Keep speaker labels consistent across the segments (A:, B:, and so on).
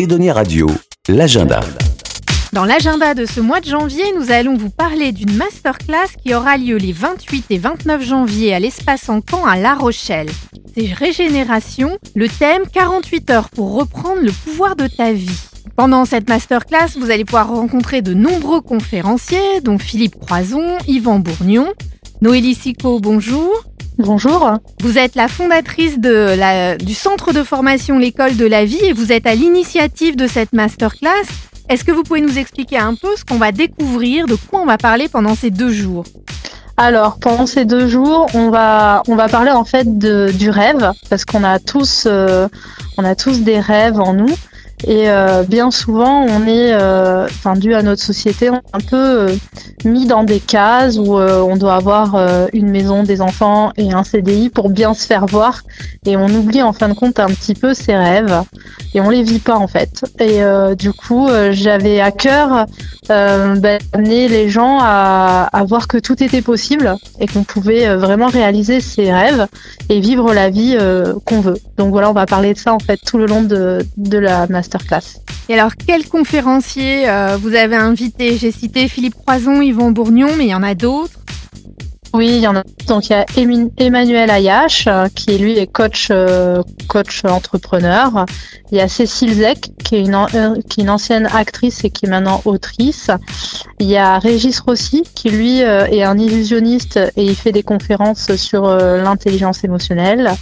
A: Edonia Radio, l'agenda.
B: Dans l'agenda de ce mois de janvier, nous allons vous parler d'une masterclass qui aura lieu les 28 et 29 janvier à l'espace en camp à La Rochelle. C'est Régénération, le thème 48 heures pour reprendre le pouvoir de ta vie. Pendant cette masterclass, vous allez pouvoir rencontrer de nombreux conférenciers, dont Philippe Croison, Yvan Bourgnon, Noélie Sico, bonjour.
C: Bonjour.
B: Vous êtes la fondatrice de la, du centre de formation L'école de la vie et vous êtes à l'initiative de cette masterclass. Est-ce que vous pouvez nous expliquer un peu ce qu'on va découvrir, de quoi on va parler pendant ces deux jours?
C: Alors pendant ces deux jours, on va on va parler en fait de, du rêve parce qu'on a tous euh, on a tous des rêves en nous et euh, bien souvent, on est, euh, enfin, dû à notre société, on est un peu euh, mis dans des cases où on doit avoir une maison, des enfants et un CDI pour bien se faire voir. Et on oublie en fin de compte un petit peu ses rêves et on les vit pas en fait. Et du coup, j'avais à cœur d'amener les gens à, à, voir que tout était possible et qu'on pouvait vraiment réaliser ses rêves et vivre la vie qu'on veut. Donc voilà, on va parler de ça en fait tout le long de, de la master
B: et alors, quels conférenciers euh, vous avez invités J'ai cité Philippe Croison, Yvon Bourgnon, mais il y en a d'autres
C: oui, il y en a. Donc il y a Emmanuel Ayache, euh, qui lui est coach euh, coach entrepreneur. Il y a Cécile Zek, qui est, une, qui est une ancienne actrice et qui est maintenant autrice. Il y a Régis Rossi, qui lui est un illusionniste et il fait des conférences sur l'intelligence émotionnelle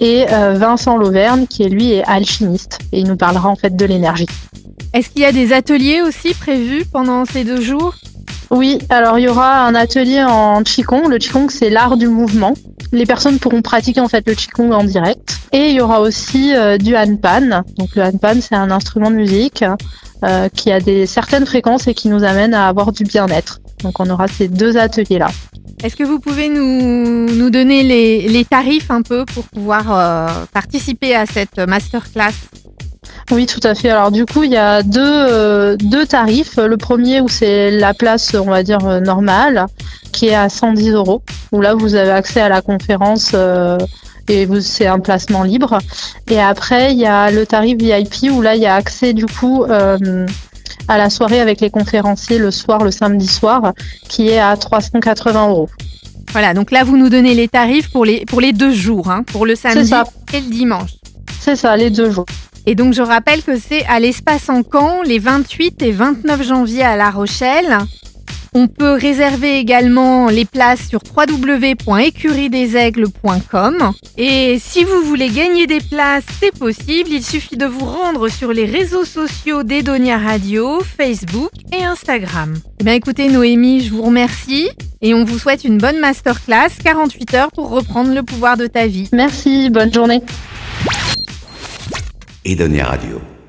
C: et euh, Vincent Lauvergne qui lui est alchimiste et il nous parlera en fait de l'énergie.
B: Est-ce qu'il y a des ateliers aussi prévus pendant ces deux jours?
C: Oui, alors il y aura un atelier en Qigong. Le Qigong c'est l'art du mouvement. Les personnes pourront pratiquer en fait le Qigong en direct. Et il y aura aussi euh, du Hanpan. Donc le Hanpan c'est un instrument de musique euh, qui a des certaines fréquences et qui nous amène à avoir du bien-être. Donc on aura ces deux ateliers là.
B: Est-ce que vous pouvez nous, nous donner les, les, tarifs un peu pour pouvoir euh, participer à cette masterclass?
C: Oui, tout à fait. Alors du coup, il y a deux, euh, deux tarifs. Le premier où c'est la place, on va dire, euh, normale, qui est à 110 euros, où là, vous avez accès à la conférence et c'est un placement libre. Et après, il y a le tarif VIP, où là, il y a accès du coup à la soirée avec les conférenciers le soir, le samedi soir, qui est à 380 euros.
B: Voilà, donc là, vous nous donnez les tarifs pour les, pour les deux jours, hein, pour le samedi et le dimanche.
C: C'est ça, les deux jours.
B: Et donc, je rappelle que c'est à l'espace en camp les 28 et 29 janvier à La Rochelle. On peut réserver également les places sur www.écuriedesAigles.com. Et si vous voulez gagner des places, c'est possible. Il suffit de vous rendre sur les réseaux sociaux d'Edonia Radio, Facebook et Instagram. Eh bien écoutez Noémie, je vous remercie et on vous souhaite une bonne masterclass 48 heures pour reprendre le pouvoir de ta vie.
C: Merci, bonne journée.
A: Edonia Radio.